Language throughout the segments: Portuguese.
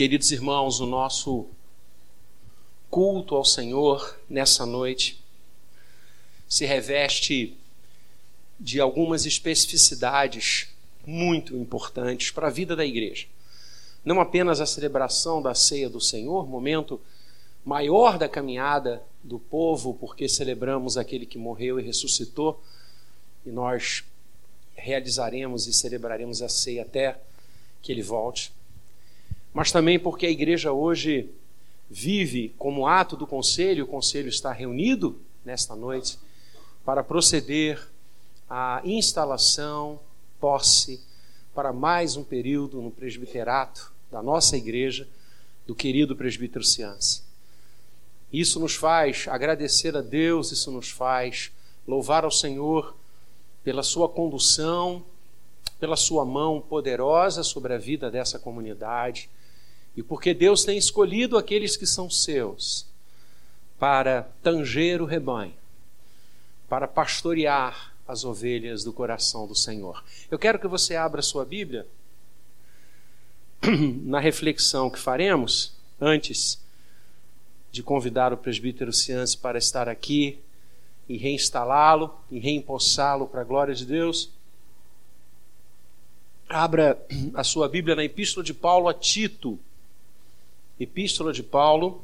Queridos irmãos, o nosso culto ao Senhor nessa noite se reveste de algumas especificidades muito importantes para a vida da igreja. Não apenas a celebração da ceia do Senhor, momento maior da caminhada do povo, porque celebramos aquele que morreu e ressuscitou, e nós realizaremos e celebraremos a ceia até que ele volte, mas também porque a igreja hoje vive como ato do conselho, o conselho está reunido nesta noite para proceder à instalação, posse, para mais um período no presbiterato da nossa igreja, do querido presbítero Ciança. Isso nos faz agradecer a Deus, isso nos faz louvar ao Senhor pela sua condução, pela sua mão poderosa sobre a vida dessa comunidade e porque Deus tem escolhido aqueles que são seus para tanger o rebanho, para pastorear as ovelhas do coração do Senhor. Eu quero que você abra sua Bíblia na reflexão que faremos antes de convidar o presbítero Cianci para estar aqui e reinstalá-lo e reempossá-lo para a glória de Deus. Abra a sua Bíblia na Epístola de Paulo a Tito. Epístola de Paulo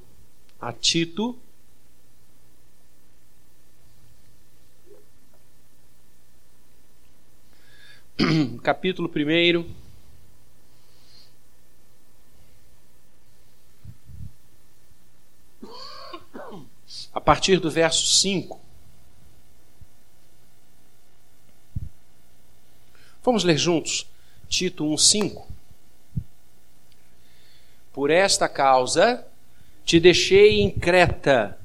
a Tito. Capítulo 1. A partir do verso 5. Vamos ler juntos Tito 1,5. Por esta causa te deixei em Creta,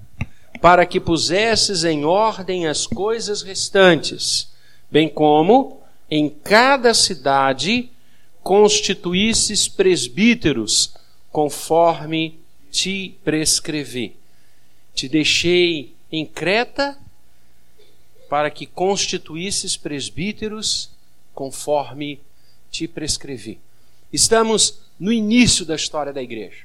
para que pusesses em ordem as coisas restantes, bem como em cada cidade constituísses presbíteros, conforme te prescrevi. Te deixei em Creta para que constituísses presbíteros conforme te prescrevi. Estamos no início da história da igreja.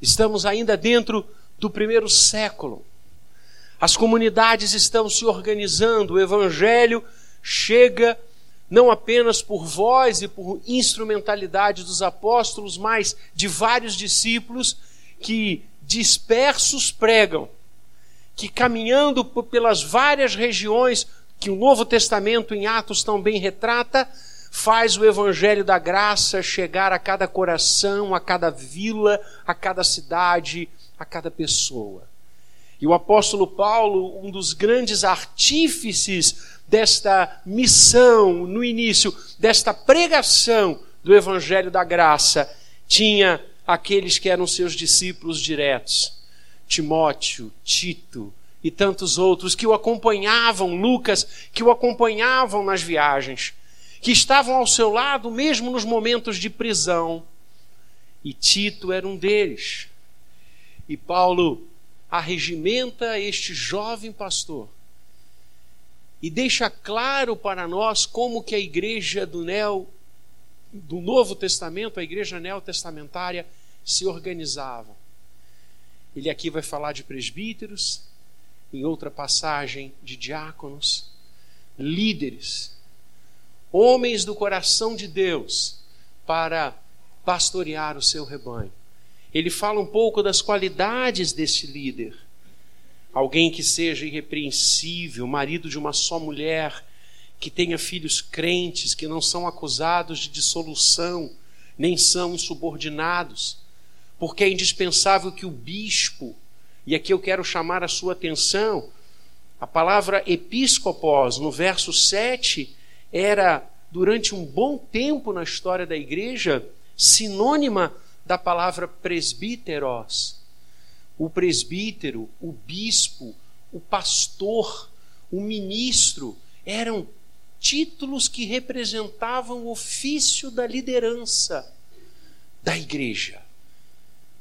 Estamos ainda dentro do primeiro século. As comunidades estão se organizando, o evangelho chega não apenas por voz e por instrumentalidade dos apóstolos, mas de vários discípulos que dispersos pregam, que caminhando pelas várias regiões que o Novo Testamento em Atos tão bem retrata, faz o evangelho da graça chegar a cada coração, a cada vila, a cada cidade, a cada pessoa. E o apóstolo Paulo, um dos grandes artífices desta missão no início, desta pregação do evangelho da graça, tinha aqueles que eram seus discípulos diretos: Timóteo, Tito, e tantos outros que o acompanhavam, Lucas, que o acompanhavam nas viagens, que estavam ao seu lado mesmo nos momentos de prisão. E Tito era um deles. E Paulo arregimenta este jovem pastor e deixa claro para nós como que a igreja do Neo, do Novo Testamento, a igreja neotestamentária, se organizava. Ele aqui vai falar de presbíteros, em outra passagem, de diáconos, líderes, homens do coração de Deus, para pastorear o seu rebanho. Ele fala um pouco das qualidades desse líder. Alguém que seja irrepreensível, marido de uma só mulher, que tenha filhos crentes, que não são acusados de dissolução, nem são subordinados, porque é indispensável que o bispo e aqui eu quero chamar a sua atenção. A palavra episcopos, no verso 7, era, durante um bom tempo na história da igreja, sinônima da palavra presbíteros. O presbítero, o bispo, o pastor, o ministro eram títulos que representavam o ofício da liderança da igreja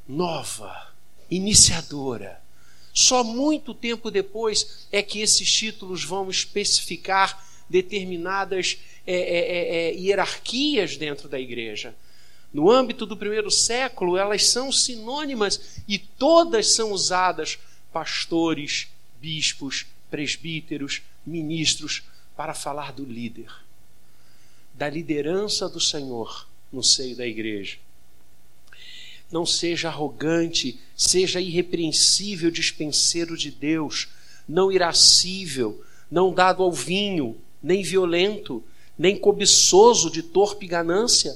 nova iniciadora. Só muito tempo depois é que esses títulos vão especificar determinadas é, é, é, é, hierarquias dentro da igreja. No âmbito do primeiro século, elas são sinônimas e todas são usadas pastores, bispos, presbíteros, ministros para falar do líder, da liderança do Senhor no seio da igreja. Não seja arrogante, seja irrepreensível dispenseiro de Deus, não irascível, não dado ao vinho, nem violento, nem cobiçoso de torpe ganância.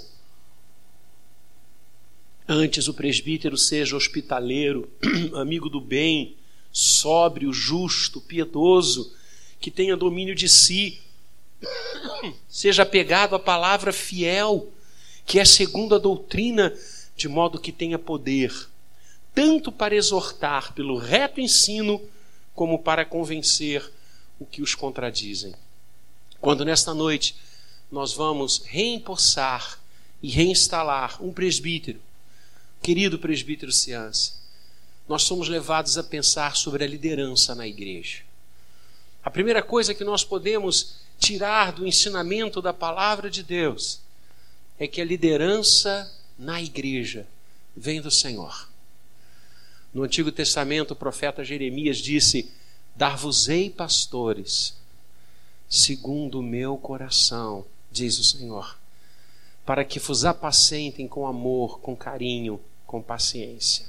Antes o presbítero seja hospitaleiro, amigo do bem, sóbrio, justo, piedoso, que tenha domínio de si, seja apegado à palavra fiel, que é segundo a doutrina, de modo que tenha poder, tanto para exortar pelo reto ensino, como para convencer o que os contradizem. Quando nesta noite nós vamos reempossar e reinstalar um presbítero, querido presbítero Ciance, nós somos levados a pensar sobre a liderança na igreja. A primeira coisa que nós podemos tirar do ensinamento da palavra de Deus é que a liderança na igreja vem do Senhor. No Antigo Testamento, o profeta Jeremias disse: Dar-vos-ei pastores, segundo o meu coração, diz o Senhor, para que vos apacentem com amor, com carinho, com paciência.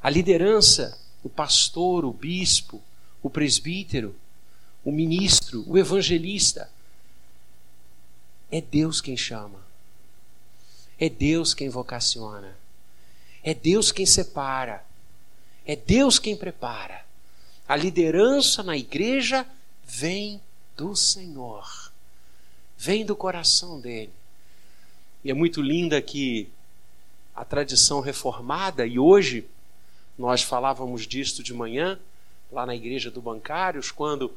A liderança, o pastor, o bispo, o presbítero, o ministro, o evangelista, é Deus quem chama. É Deus quem vocaciona. É Deus quem separa. É Deus quem prepara. A liderança na igreja vem do Senhor, vem do coração dele. E é muito linda que a tradição reformada, e hoje nós falávamos disto de manhã, lá na igreja do Bancários, quando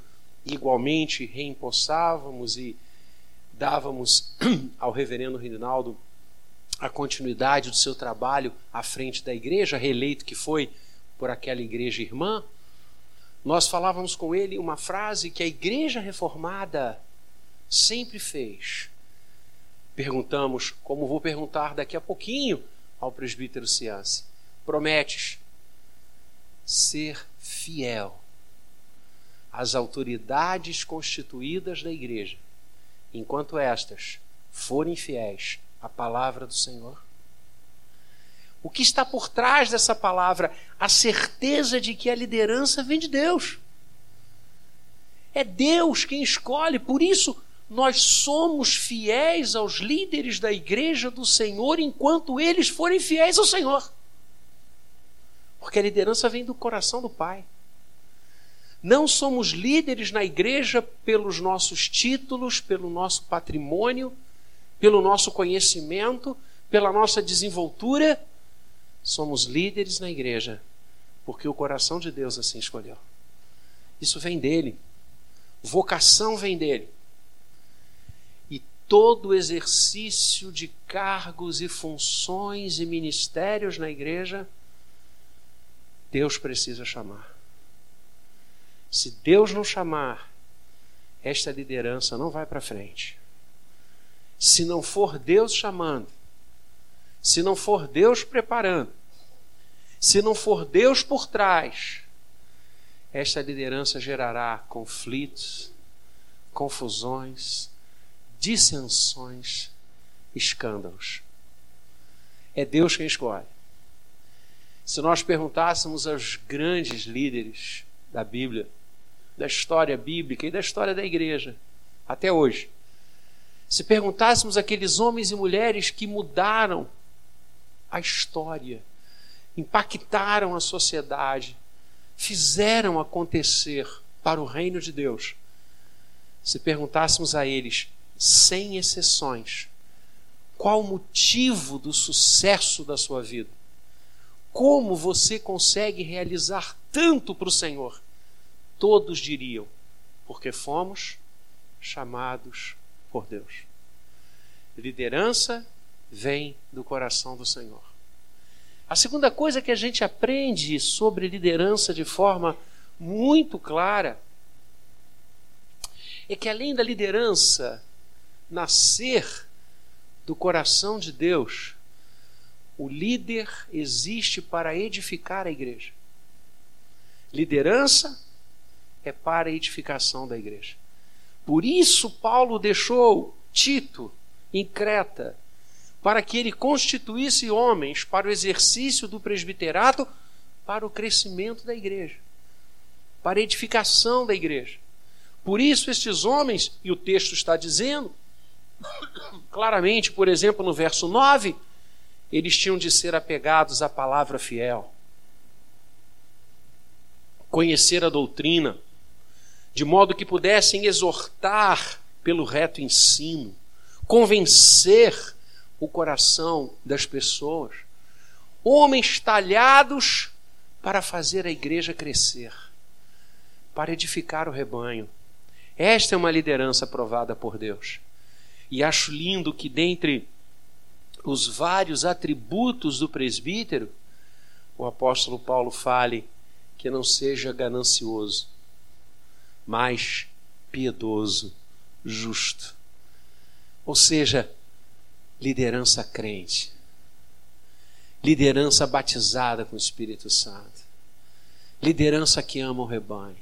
igualmente reempossávamos e dávamos ao reverendo Rinaldo a continuidade do seu trabalho à frente da igreja, reeleito que foi por aquela igreja irmã nós falávamos com ele uma frase que a igreja reformada sempre fez. Perguntamos, como vou perguntar daqui a pouquinho ao presbítero Ciance: prometes ser fiel às autoridades constituídas da igreja, enquanto estas forem fiéis à palavra do Senhor? O que está por trás dessa palavra? A certeza de que a liderança vem de Deus. É Deus quem escolhe, por isso nós somos fiéis aos líderes da igreja do Senhor enquanto eles forem fiéis ao Senhor. Porque a liderança vem do coração do Pai. Não somos líderes na igreja pelos nossos títulos, pelo nosso patrimônio, pelo nosso conhecimento, pela nossa desenvoltura somos líderes na igreja porque o coração de Deus assim escolheu. Isso vem dele. Vocação vem dele. Todo exercício de cargos e funções e ministérios na igreja, Deus precisa chamar. Se Deus não chamar, esta liderança não vai para frente. Se não for Deus chamando, se não for Deus preparando, se não for Deus por trás, esta liderança gerará conflitos, confusões, dissensões, escândalos. É Deus quem escolhe. Se nós perguntássemos aos grandes líderes da Bíblia, da história bíblica e da história da igreja, até hoje, se perguntássemos aqueles homens e mulheres que mudaram a história, impactaram a sociedade, fizeram acontecer para o reino de Deus. Se perguntássemos a eles, sem exceções, qual o motivo do sucesso da sua vida? Como você consegue realizar tanto para o Senhor? Todos diriam, porque fomos chamados por Deus. Liderança vem do coração do Senhor. A segunda coisa que a gente aprende sobre liderança de forma muito clara é que além da liderança nascer do coração de Deus, O líder existe para edificar a igreja. Liderança é para a edificação da igreja. Por isso, Paulo deixou Tito em Creta, para que ele constituísse homens para o exercício do presbiterato, para o crescimento da igreja, para a edificação da igreja. Por isso, estes homens, e o texto está dizendo, claramente, por exemplo, no verso 9, eles tinham de ser apegados à palavra fiel, conhecer a doutrina, de modo que pudessem exortar pelo reto ensino, convencer o coração das pessoas. Homens talhados para fazer a igreja crescer, para edificar o rebanho. Esta é uma liderança aprovada por Deus. E acho lindo que, dentre os vários atributos do presbítero, o apóstolo Paulo fale que não seja ganancioso, mas piedoso, justo. Ou seja, liderança crente, liderança batizada com o Espírito Santo, liderança que ama o rebanho,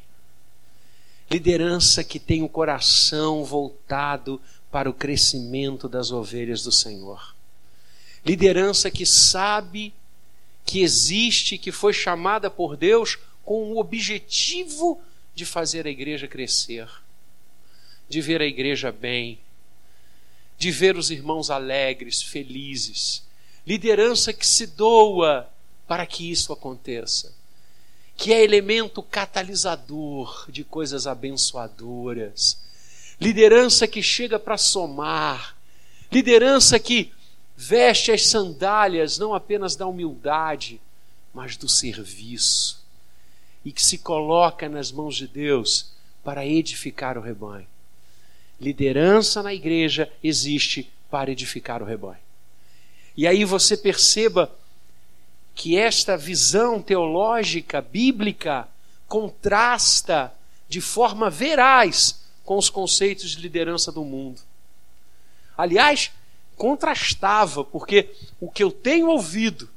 liderança que tem o coração voltado para o crescimento das ovelhas do Senhor, liderança que sabe que existe, que foi chamada por Deus com o objetivo de fazer a igreja crescer, de ver a igreja bem, de ver os irmãos alegres, felizes. Liderança que se doa para que isso aconteça. Que é elemento catalisador de coisas abençoadoras. Liderança que chega para somar. Liderança que veste as sandálias não apenas da humildade, mas do serviço e que se coloca nas mãos de Deus para edificar o rebanho. Liderança na igreja existe para edificar o rebanho. E aí você perceba que esta visão teológica, bíblica, contrasta de forma veraz com os conceitos de liderança do mundo. Aliás, contrastava, porque o que eu tenho ouvido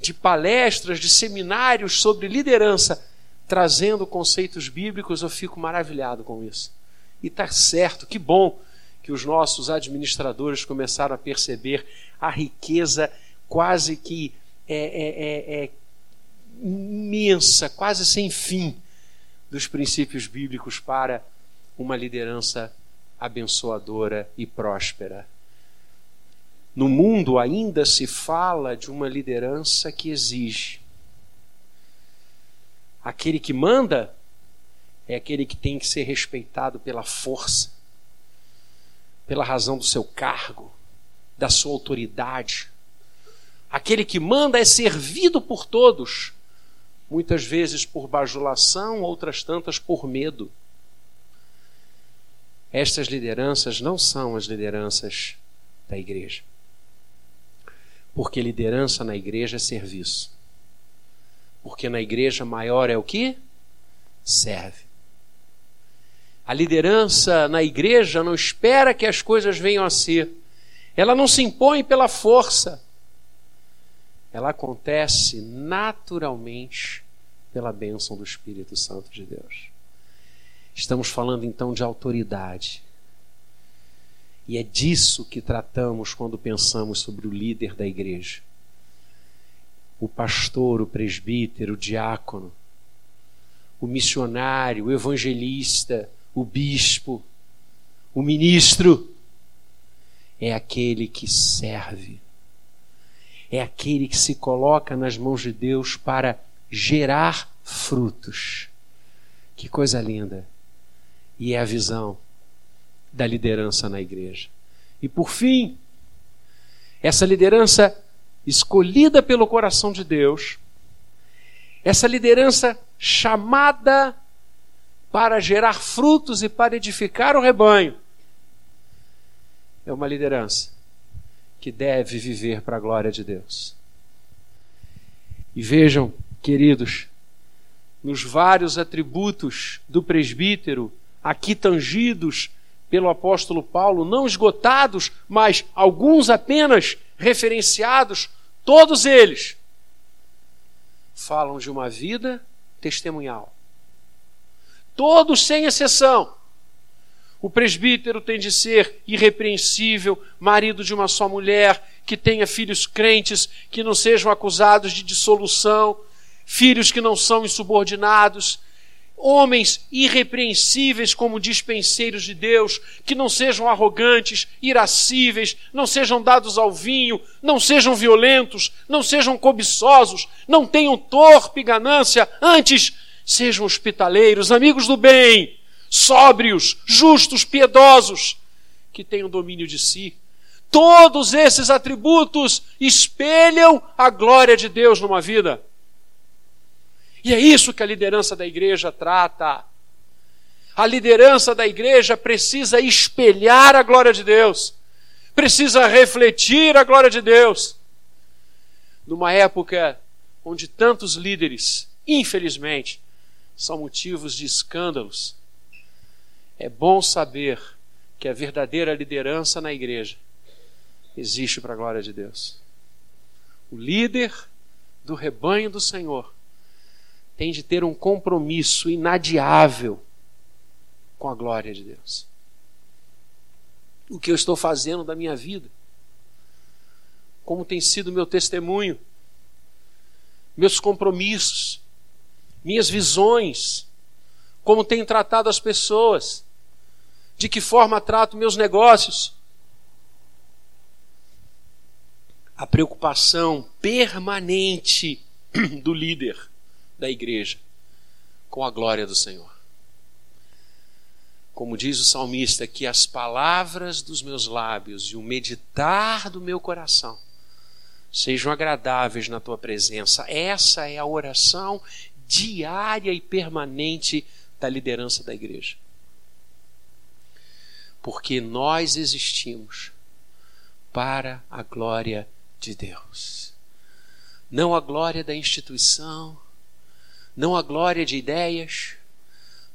de palestras, de seminários sobre liderança, trazendo conceitos bíblicos, eu fico maravilhado com isso. E está certo, que bom que os nossos administradores começaram a perceber a riqueza quase que é, é, é, é imensa, quase sem fim, dos princípios bíblicos para uma liderança abençoadora e próspera. No mundo ainda se fala de uma liderança que exige. Aquele que manda é aquele que tem que ser respeitado pela força, pela razão do seu cargo, da sua autoridade. Aquele que manda é servido por todos, muitas vezes por bajulação, outras tantas por medo. Estas lideranças não são as lideranças da igreja. Porque liderança na igreja é serviço. Porque na igreja maior é o que? Serve. A liderança na igreja não espera que as coisas venham a ser. Ela não se impõe pela força. Ela acontece naturalmente pela bênção do Espírito Santo de Deus. Estamos falando então de autoridade. E é disso que tratamos quando pensamos sobre o líder da igreja. O pastor, o presbítero, o diácono, o missionário, o evangelista, o bispo, o ministro. É aquele que serve. É aquele que se coloca nas mãos de Deus para gerar frutos. Que coisa linda! E é a visão da liderança na igreja. E por fim, essa liderança escolhida pelo coração de Deus, essa liderança chamada para gerar frutos e para edificar o rebanho, é uma liderança que deve viver para a glória de Deus. E vejam, queridos, nos vários atributos do presbítero, aqui tangidos pelo apóstolo Paulo, não esgotados, mas alguns apenas referenciados, todos eles falam de uma vida testemunhal. Todos, sem exceção. O presbítero tem de ser irrepreensível, marido de uma só mulher, que tenha filhos crentes, que não sejam acusados de dissolução, filhos que não são insubordinados, homens irrepreensíveis como dispenseiros de Deus, que não sejam arrogantes, irascíveis, não sejam dados ao vinho, não sejam violentos, não sejam cobiçosos, não tenham torpe ganância, antes sejam hospitaleiros, amigos do bem, sóbrios, justos, piedosos, que tenham domínio de si. Todos esses atributos espelham a glória de Deus numa vida. E é isso que a liderança da igreja trata. A liderança da igreja precisa espelhar a glória de Deus, precisa refletir a glória de Deus. Numa época onde tantos líderes, infelizmente, são motivos de escândalos, é bom saber que a verdadeira liderança na igreja existe para a glória de Deus. O líder do rebanho do Senhor tem de ter um compromisso inadiável com a glória de Deus. O que eu estou fazendo da minha vida? Como tem sido meu testemunho? Meus compromissos? Minhas visões? Como tenho tratado as pessoas? De que forma trato meus negócios? A preocupação permanente do líder da igreja com a glória do Senhor. Como diz o salmista, que as palavras dos meus lábios e o meditar do meu coração sejam agradáveis na tua presença. Essa é a oração diária e permanente da liderança da igreja. Porque nós existimos para a glória de Deus. Não a glória da instituição, não a glória de ideias,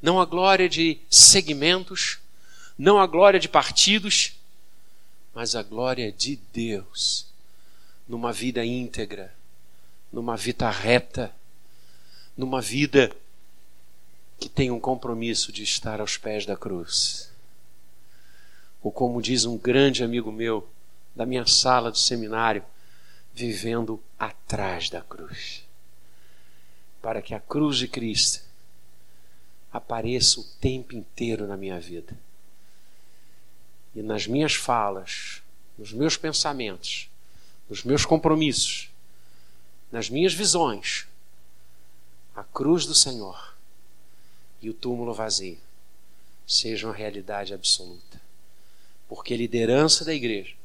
não a glória de segmentos, não a glória de partidos, mas a glória de Deus numa vida íntegra, numa vida reta, numa vida que tem um compromisso de estar aos pés da cruz. Ou como diz um grande amigo meu da minha sala de seminário, vivendo atrás da cruz para que a cruz de Cristo apareça o tempo inteiro na minha vida. E nas minhas falas, nos meus pensamentos, nos meus compromissos, nas minhas visões, a cruz do Senhor e o túmulo vazio sejam a realidade absoluta. Porque a liderança da igreja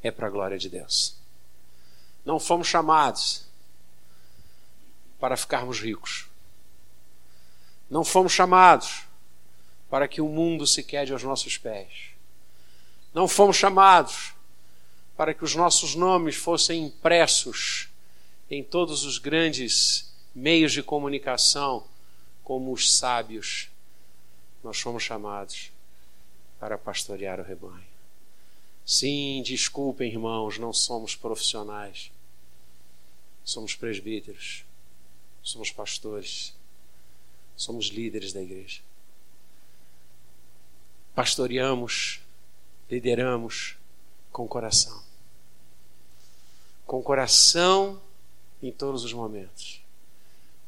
é para a glória de Deus. Não fomos chamados para ficarmos ricos. Não fomos chamados para que o mundo se quede aos nossos pés. Não fomos chamados para que os nossos nomes fossem impressos em todos os grandes meios de comunicação, como os sábios. Nós fomos chamados para pastorear o rebanho. Sim, desculpem, irmãos, não somos profissionais. Somos presbíteros somos pastores, somos líderes da igreja. Pastoreamos, lideramos com coração. Com coração em todos os momentos,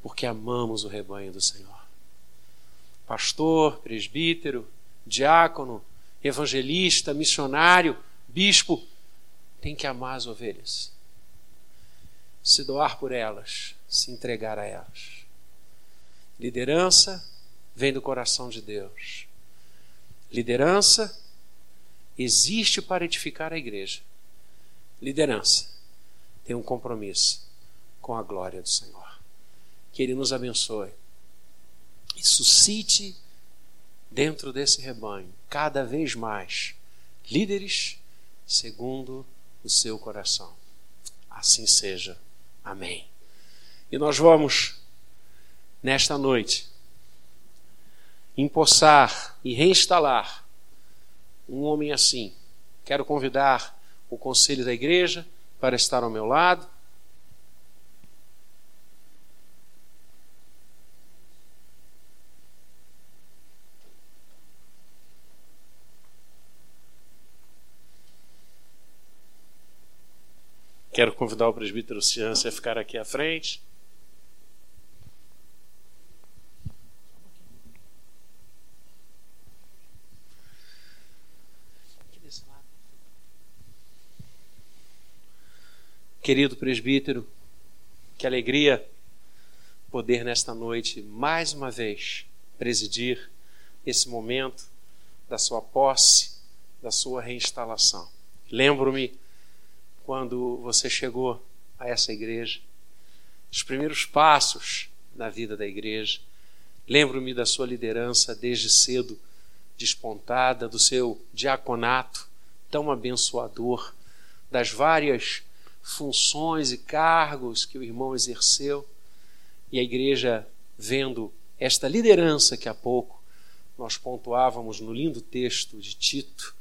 porque amamos o rebanho do Senhor. Pastor, presbítero, diácono, evangelista, missionário, bispo, tem que amar as ovelhas, se doar por elas, se entregar a elas. Liderança vem do coração de Deus. Liderança existe para edificar a igreja. Liderança tem um compromisso com a glória do Senhor. Que Ele nos abençoe e suscite dentro desse rebanho cada vez mais líderes segundo o seu coração. Assim seja. Amém. E nós vamos, nesta noite, empossar e reinstalar um homem assim. Quero convidar o conselho da igreja para estar ao meu lado. Quero convidar o presbítero Ciência a ficar aqui à frente. Querido presbítero, que alegria poder nesta noite mais uma vez presidir esse momento da sua posse, da sua reinstalação. Lembro-me quando você chegou a essa igreja, os primeiros passos na vida da igreja. Lembro-me da sua liderança desde cedo, despontada, do seu diaconato tão abençoador, das várias funções e cargos que o irmão exerceu. E a igreja, vendo esta liderança que há pouco nós pontuávamos no lindo texto de Tito,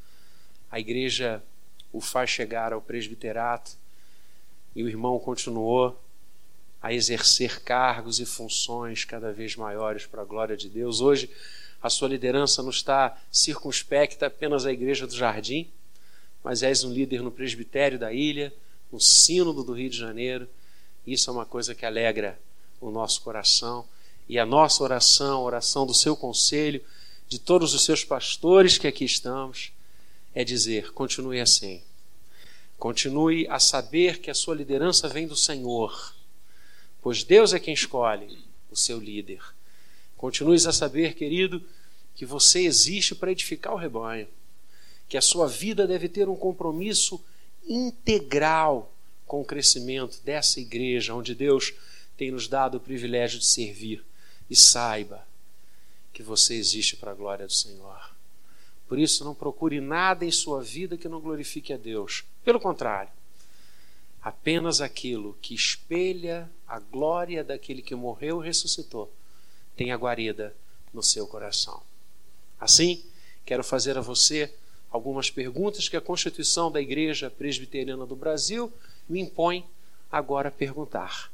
a igreja o faz chegar ao presbiterato e o irmão continuou a exercer cargos e funções cada vez maiores para a glória de Deus. Hoje, a sua liderança não está circunspecta apenas à Igreja do Jardim, mas és um líder no presbitério da ilha, no sínodo do Rio de Janeiro. Isso é uma coisa que alegra o nosso coração. E a nossa oração, a oração do seu conselho, de todos os seus pastores que aqui estamos, é dizer: continue assim. Continue a saber que a sua liderança vem do Senhor, pois Deus é quem escolhe o seu líder. Continue a saber, querido, que você existe para edificar o rebanho, que a sua vida deve ter um compromisso integral com o crescimento dessa igreja, onde Deus tem nos dado o privilégio de servir. E saiba que você existe para a glória do Senhor. Por isso, não procure nada em sua vida que não glorifique a Deus. Pelo contrário, apenas aquilo que espelha a glória daquele que morreu e ressuscitou tenha guarida no seu coração. Assim, quero fazer a você algumas perguntas que a Constituição da Igreja Presbiteriana do Brasil me impõe agora a perguntar.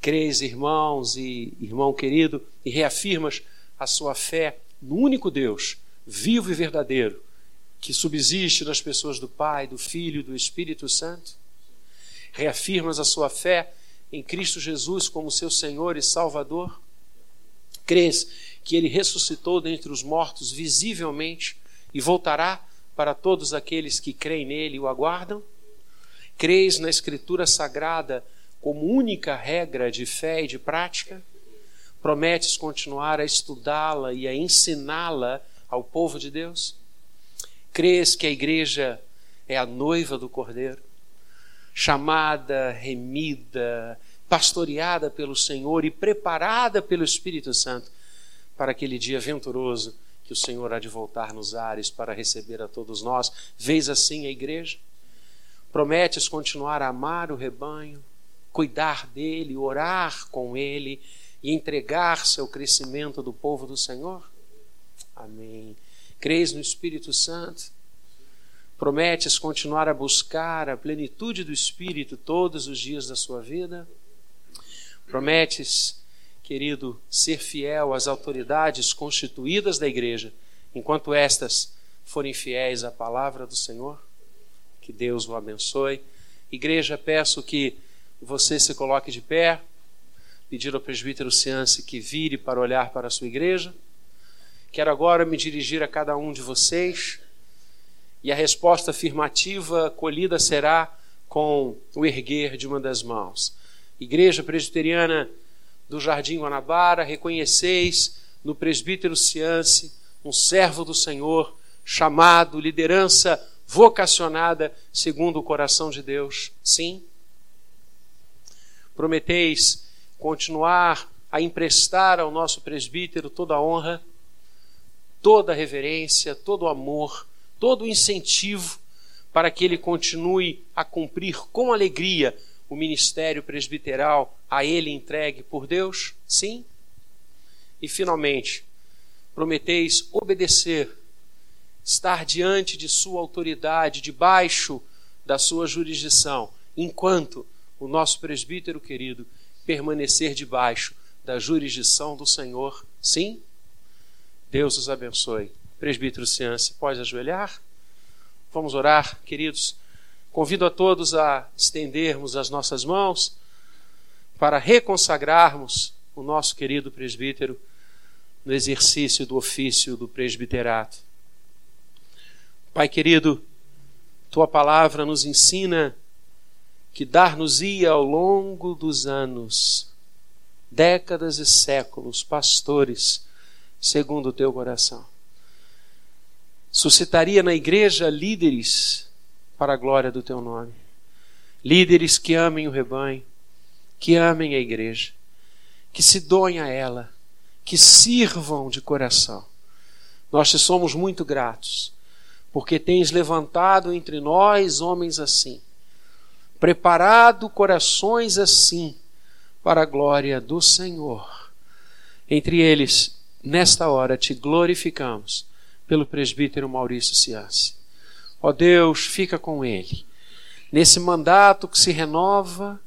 Crês, irmãos e irmão querido, e reafirmas a sua fé no único Deus vivo e verdadeiro, que subsiste nas pessoas do Pai, do Filho e do Espírito Santo? Reafirmas a sua fé em Cristo Jesus como seu Senhor e Salvador? Crês que ele ressuscitou dentre os mortos visivelmente e voltará para todos aqueles que creem nele e o aguardam? Crês na Escritura Sagrada como única regra de fé e de prática? Prometes continuar a estudá-la e a ensiná-la ao povo de Deus? Crês que a igreja é a noiva do Cordeiro, chamada, remida, pastoreada pelo Senhor e preparada pelo Espírito Santo para aquele dia venturoso que o Senhor há de voltar nos ares para receber a todos nós? Vês assim a igreja? Prometes continuar a amar o rebanho, cuidar dele, orar com ele e entregar-se ao crescimento do povo do Senhor? Amém. Crês no Espírito Santo? Prometes continuar a buscar a plenitude do Espírito todos os dias da sua vida? Prometes, querido, ser fiel às autoridades constituídas da igreja, enquanto estas forem fiéis à palavra do Senhor? Que Deus o abençoe. Igreja, peço que você se coloque de pé, pedir ao presbítero Ciance que vire para olhar para a sua igreja. Quero agora me dirigir a cada um de vocês e a resposta afirmativa colhida será com o erguer de uma das mãos. Igreja Presbiteriana do Jardim Guanabara, reconheceis no presbítero Ciance um servo do Senhor, chamado, liderança vocacionada segundo o coração de Deus? Sim. Prometeis continuar a emprestar ao nosso presbítero toda a honra? toda a reverência, todo o amor, todo o incentivo para que ele continue a cumprir com alegria o ministério presbiteral a ele entregue por Deus? Sim. E finalmente, prometeis obedecer, estar diante de sua autoridade, debaixo da sua jurisdição enquanto o nosso presbítero querido permanecer debaixo da jurisdição do Senhor. Sim? Deus os abençoe. Presbítero Ciance, pode ajoelhar? Vamos orar, queridos. Convido a todos a estendermos as nossas mãos para reconsagrarmos o nosso querido presbítero no exercício do ofício do presbiterato. Pai querido, tua palavra nos ensina que dar-nos-ia ao longo dos anos, décadas e séculos, pastores, segundo o teu coração. Suscitaria na igreja líderes para a glória do teu nome. Líderes que amem o rebanho, que amem a igreja, que se doem a ela, que sirvam de coração. Nós te somos muito gratos, porque tens levantado entre nós homens assim, preparado corações assim para a glória do Senhor. Entre eles, nesta hora, te glorificamos pelo presbítero Maurício Ciassi. Ó Deus, fica com ele. Nesse mandato que se renova,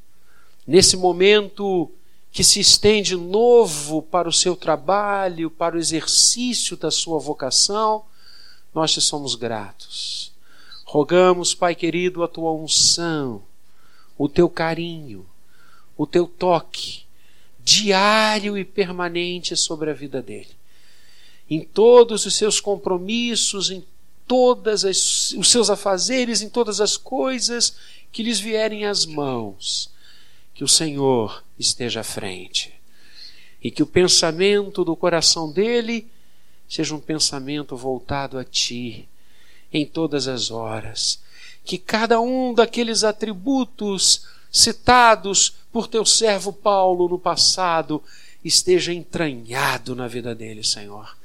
nesse momento que se estende novo para o seu trabalho, para o exercício da sua vocação, nós te somos gratos. Rogamos, Pai querido, a tua unção, o teu carinho, o teu toque diário e permanente sobre a vida dele. Em todos os seus compromissos, em todas as, os seus afazeres, em todas as coisas que lhes vierem às mãos, que o Senhor esteja à frente. E que o pensamento do coração dele seja um pensamento voltado a ti em todas as horas. Que cada um daqueles atributos citados por teu servo Paulo no passado esteja entranhado na vida dele, Senhor.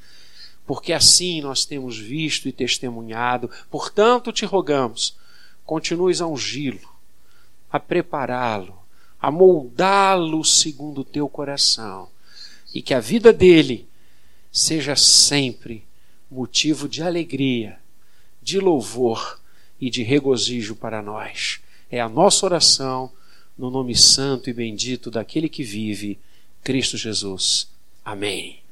Porque assim nós temos visto e testemunhado. Portanto, te rogamos, continues a ungí-lo, a prepará-lo, a moldá-lo segundo o teu coração. E que a vida dele seja sempre motivo de alegria, de louvor e de regozijo para nós. É a nossa oração no nome santo e bendito daquele que vive, Cristo Jesus. Amém.